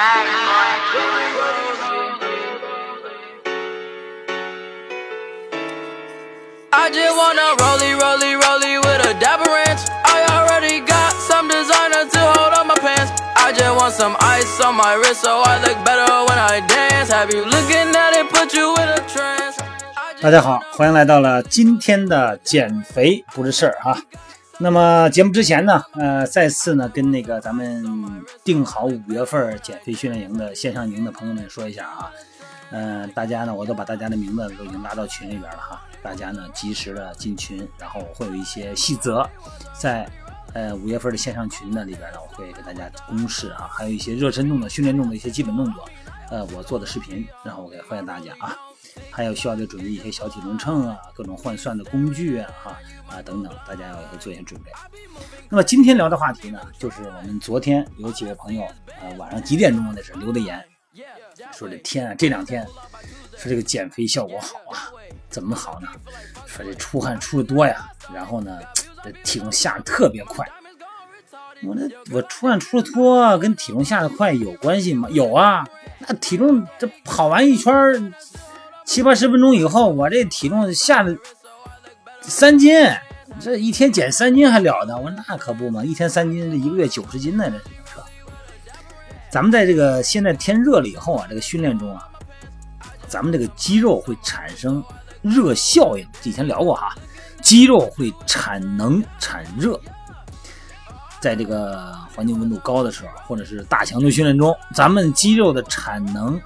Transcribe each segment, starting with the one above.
I just wanna rollie, rollie, rollie with a dapper ranch. I already got some designer to hold on my pants. I just want some ice on my wrist so I look better when I dance. Have you looking at it, put you in a trance? 大家好，欢迎来到了今天的减肥不是事儿哈。 那么节目之前呢，呃，再次呢跟那个咱们定好五月份减肥训练营的线上营的朋友们说一下啊，嗯、大家呢我都把大家的名字都已经拉到群里边了哈，大家呢及时的进群，然后会有一些细则在呃五月份的线上群呢里边呢，我会给大家公示啊，还有一些热身动作、训练中的一些基本动作，呃，我做的视频，然后我给欢迎大家啊。还有需要再准备一些小体重秤啊，各种换算的工具啊，哈啊等等，大家要做一些准备。那么今天聊的话题呢，就是我们昨天有几位朋友，呃，晚上几点钟那是留的言，说这天啊，这两天说这个减肥效果好啊，怎么好呢？说这出汗出的多呀，然后呢，这体重下的特别快。我那我出汗出的多跟体重下的快有关系吗？有啊，那体重这跑完一圈七八十分钟以后，我这体重下了三斤，这一天减三斤还了得？我说那可不嘛，一天三斤，这一个月九十斤呢，这是吧？咱们在这个现在天热了以后啊，这个训练中啊，咱们这个肌肉会产生热效应，以前聊过哈，肌肉会产能产热。在这个环境温度高的时候，或者是大强度训练中，咱们肌肉的产能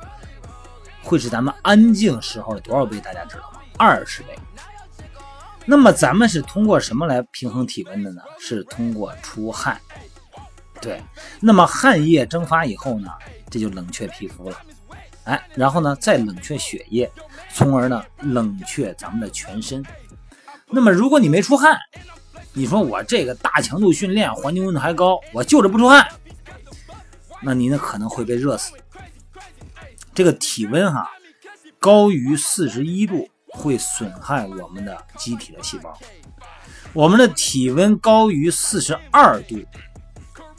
会是咱们安静时候的多少倍？大家知道吗？二十倍。那么咱们是通过什么来平衡体温的呢？是通过出汗。对，那么汗液蒸发以后呢，这就冷却皮肤了，哎，然后呢再冷却血液，从而呢冷却咱们的全身。那么如果你没出汗，你说我这个大强度训练，环境温度还高，我就着不出汗，那你呢可能会被热死。这个体温哈高于四十一度会损害我们的机体的细胞，我们的体温高于四十二度，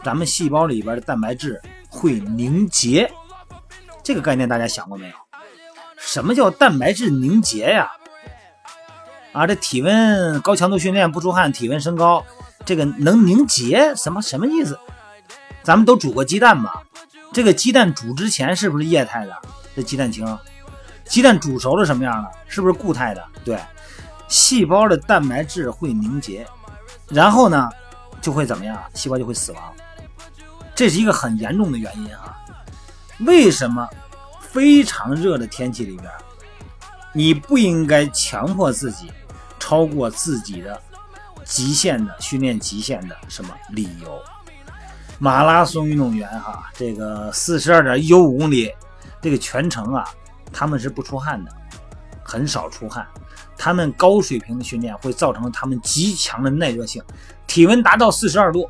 咱们细胞里边的蛋白质会凝结。这个概念大家想过没有？什么叫蛋白质凝结呀？啊，这体温高强度训练不出汗，体温升高，这个能凝结什么什么意思？咱们都煮过鸡蛋吧？这个鸡蛋煮之前是不是液态的？这鸡蛋清，鸡蛋煮熟了什么样了？是不是固态的？对，细胞的蛋白质会凝结，然后呢就会怎么样？细胞就会死亡，这是一个很严重的原因啊！为什么非常热的天气里边，你不应该强迫自己？超过自己的极限的训练极限的什么理由？马拉松运动员哈，这个四十二点一五公里，这个全程啊，他们是不出汗的，很少出汗。他们高水平的训练会造成他们极强的耐热性，体温达到四十二度，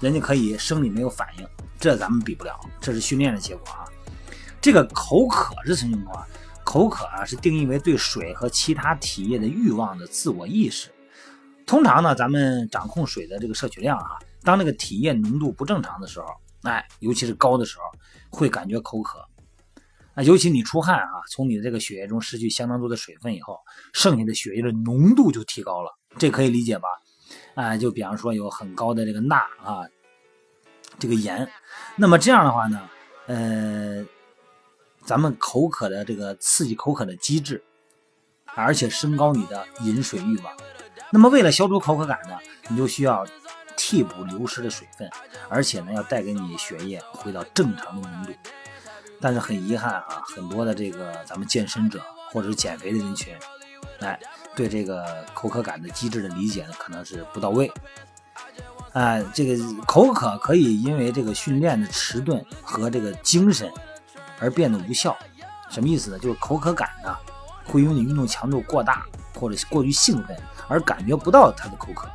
人家可以生理没有反应，这咱们比不了，这是训练的结果啊。这个口渴是什么情况？口渴啊，是定义为对水和其他体液的欲望的自我意识。通常呢，咱们掌控水的这个摄取量啊，当那个体液浓度不正常的时候，哎，尤其是高的时候，会感觉口渴。啊，尤其你出汗啊，从你的这个血液中失去相当多的水分以后，剩下的血液的浓度就提高了，这可以理解吧？啊，就比方说有很高的这个钠啊，这个盐，那么这样的话呢，呃。咱们口渴的这个刺激口渴的机制，而且升高你的饮水欲望。那么为了消除口渴感呢，你就需要替补流失的水分，而且呢要带给你血液回到正常的浓度。但是很遗憾啊，很多的这个咱们健身者或者是减肥的人群，哎，对这个口渴感的机制的理解呢可能是不到位。哎，这个口渴可以因为这个训练的迟钝和这个精神。而变得无效，什么意思呢？就是口渴感呢，会因为你运动强度过大或者过于兴奋而感觉不到它的口渴。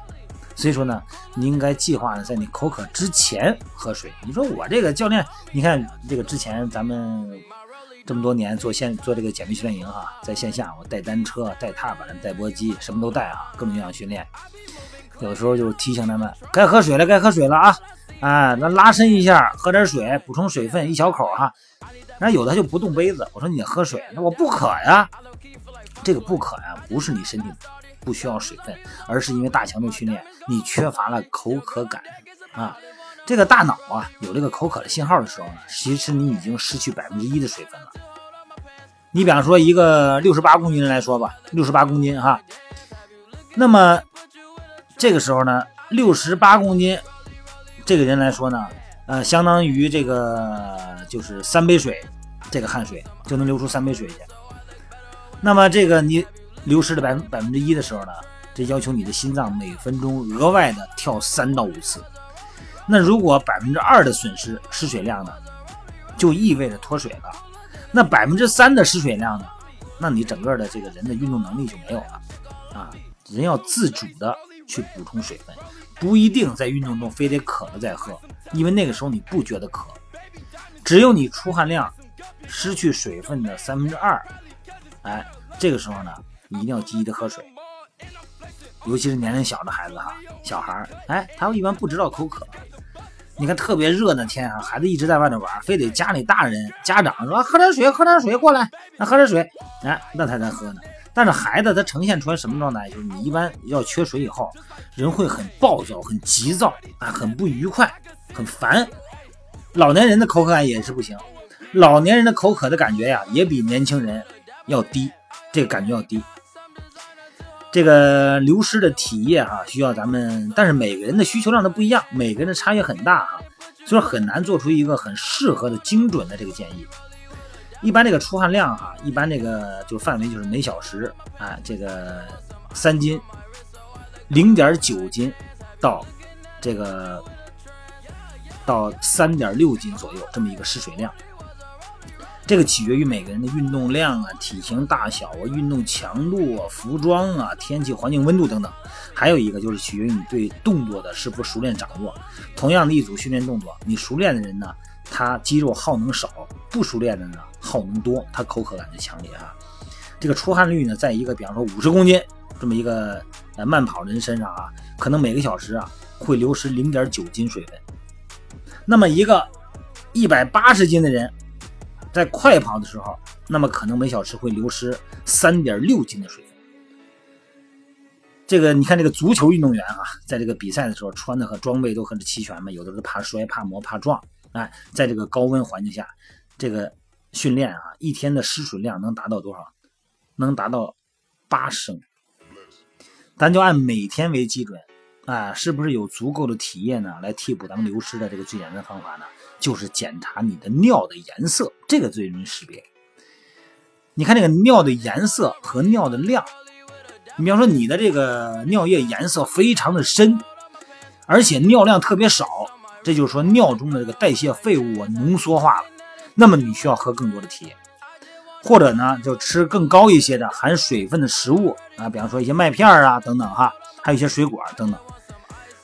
所以说呢，你应该计划呢，在你口渴之前喝水。你说我这个教练，你看这个之前咱们这么多年做线做这个减肥训练营哈，在线下我带单车、带踏板、带搏击，什么都带啊，各种营养训练。有的时候就提醒他们该喝水了，该喝水了啊！啊，那拉伸一下，喝点水，补充水分，一小口哈。然后有的就不动杯子，我说你喝水，那我不渴呀。这个不渴呀，不是你身体不需要水分，而是因为大强度训练，你缺乏了口渴感啊。这个大脑啊，有这个口渴的信号的时候呢，其实你已经失去百分之一的水分了。你比方说一个六十八公斤人来说吧，六十八公斤哈，那么这个时候呢，六十八公斤这个人来说呢，呃，相当于这个就是三杯水，这个汗水就能流出三杯水去。那么这个你流失了百分百分之一的时候呢，这要求你的心脏每分钟额外的跳三到五次。那如果百分之二的损失失水量呢，就意味着脱水了。那百分之三的失水量呢，那你整个的这个人的运动能力就没有了啊。人要自主的去补充水分，不一定在运动中非得渴了再喝，因为那个时候你不觉得渴。只有你出汗量失去水分的三分之二。哎，这个时候呢，你一定要积极的喝水，尤其是年龄小的孩子哈，小孩儿，哎，他们一般不知道口渴。你看特别热的天啊，孩子一直在外头玩，非得家里大人家长说喝点水，喝点水过来，那喝点水，哎，那他才喝呢。但是孩子他呈现出来什么状态？就是你一般要缺水以后，人会很暴躁、很急躁啊，很不愉快、很烦。老年人的口渴感也是不行，老年人的口渴的感觉呀，也比年轻人。要低，这个感觉要低。这个流失的体液啊，需要咱们，但是每个人的需求量都不一样，每个人的差异很大哈，所以很难做出一个很适合的精准的这个建议。一般这个出汗量哈，一般这个就范围就是每小时啊，这个三斤，零点九斤到这个到三点六斤左右这么一个失水量。这个取决于每个人的运动量啊、体型大小啊、运动强度啊、服装啊、天气环境温度等等。还有一个就是取决于你对动作的是否熟练掌握。同样的一组训练动作，你熟练的人呢，他肌肉耗能少；不熟练的呢，耗能多，他口渴感就强烈啊。这个出汗率呢，在一个比方说五十公斤这么一个呃慢跑人身上啊，可能每个小时啊会流失零点九斤水分。那么一个一百八十斤的人。在快跑的时候，那么可能每小时会流失三点六斤的水分。这个你看，这个足球运动员啊，在这个比赛的时候穿的和装备都很齐全嘛，有的是怕摔、怕磨、怕撞。哎，在这个高温环境下，这个训练啊，一天的失水量能达到多少？能达到八升。咱就按每天为基准，啊，是不是有足够的体液呢？来替补咱们流失的这个最简单方法呢？就是检查你的尿的颜色，这个最容易识别。你看这个尿的颜色和尿的量，你比方说你的这个尿液颜色非常的深，而且尿量特别少，这就是说尿中的这个代谢废物啊浓缩化了，那么你需要喝更多的体液，或者呢就吃更高一些的含水分的食物啊，比方说一些麦片啊等等哈，还有一些水果等等。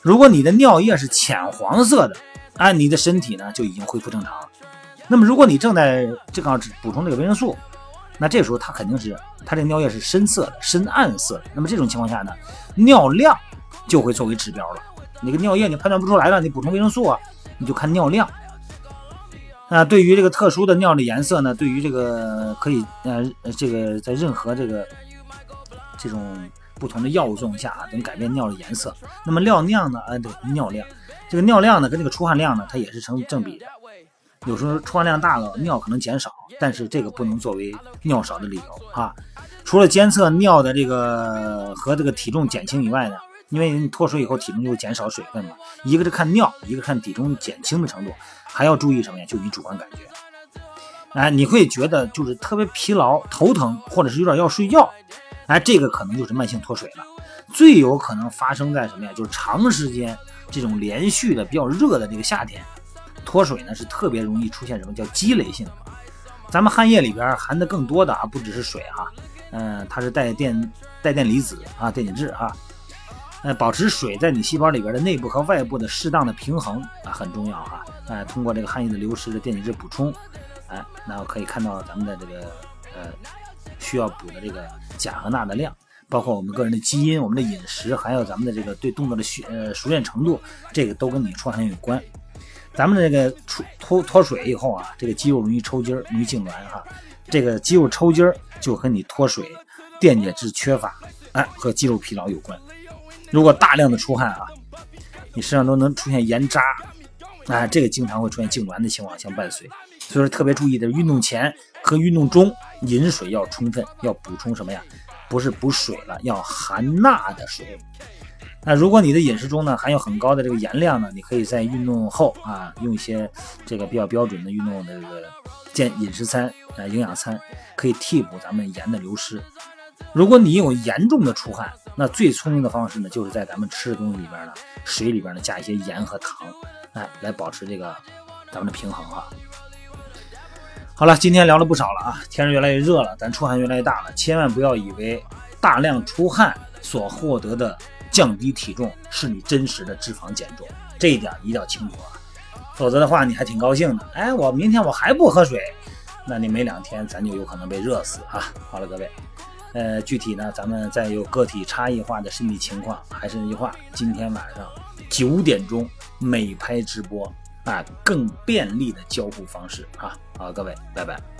如果你的尿液是浅黄色的。按你的身体呢就已经恢复正常了。那么如果你正在正好补充这个维生素，那这时候它肯定是它这尿液是深色的、深暗色的。那么这种情况下呢，尿量就会作为指标了。那个尿液你判断不出来了，你补充维生素啊，你就看尿量。啊，对于这个特殊的尿的颜色呢，对于这个可以呃这个在任何这个这种不同的药物作用下啊，能改变尿的颜色。那么尿量呢？呃，对，尿量。这个尿量呢，跟这个出汗量呢，它也是成正比的。有时候出汗量大了，尿可能减少，但是这个不能作为尿少的理由啊。除了监测尿的这个和这个体重减轻以外呢，因为你脱水以后体重就会减少水分嘛，一个是看尿，一个看体重减轻的程度，还要注意什么呀？就你主观感觉。哎，你会觉得就是特别疲劳、头疼，或者是有点要睡觉，哎，这个可能就是慢性脱水了。最有可能发生在什么呀？就是长时间。这种连续的比较热的这个夏天，脱水呢是特别容易出现什么叫积累性。咱们汗液里边含的更多的啊，不只是水哈，嗯，它是带电带电离子啊，电解质哈，呃，保持水在你细胞里边的内部和外部的适当的平衡啊很重要哈，哎，通过这个汗液的流失的电解质补充，哎，那可以看到咱们的这个呃需要补的这个钾和钠的量。包括我们个人的基因、我们的饮食，还有咱们的这个对动作的学呃熟练程度，这个都跟你出汗有关。咱们这个出脱脱水以后啊，这个肌肉容易抽筋儿，容易痉挛哈。这个肌肉抽筋儿就和你脱水、电解质缺乏，哎，和肌肉疲劳有关。如果大量的出汗啊，你身上都能出现盐渣，哎，这个经常会出现痉挛的情况相伴随。所以说特别注意的，运动前和运动中饮水要充分，要补充什么呀？不是补水了，要含钠的水。那如果你的饮食中呢含有很高的这个盐量呢，你可以在运动后啊用一些这个比较标准的运动的这个健饮食餐啊营养餐，可以替补咱们盐的流失。如果你有严重的出汗，那最聪明的方式呢，就是在咱们吃的东西里边呢，水里边呢加一些盐和糖，哎，来保持这个咱们的平衡哈。好了，今天聊了不少了啊，天越来越热了，咱出汗越来越大了，千万不要以为大量出汗所获得的。降低体重是你真实的脂肪减重，这一点一定要清楚啊，否则的话你还挺高兴的。哎，我明天我还不喝水，那你没两天咱就有可能被热死啊。好了，各位，呃，具体呢，咱们再有个体差异化的身体情况，还是那句话，今天晚上九点钟美拍直播啊，更便利的交互方式啊。好，各位，拜拜。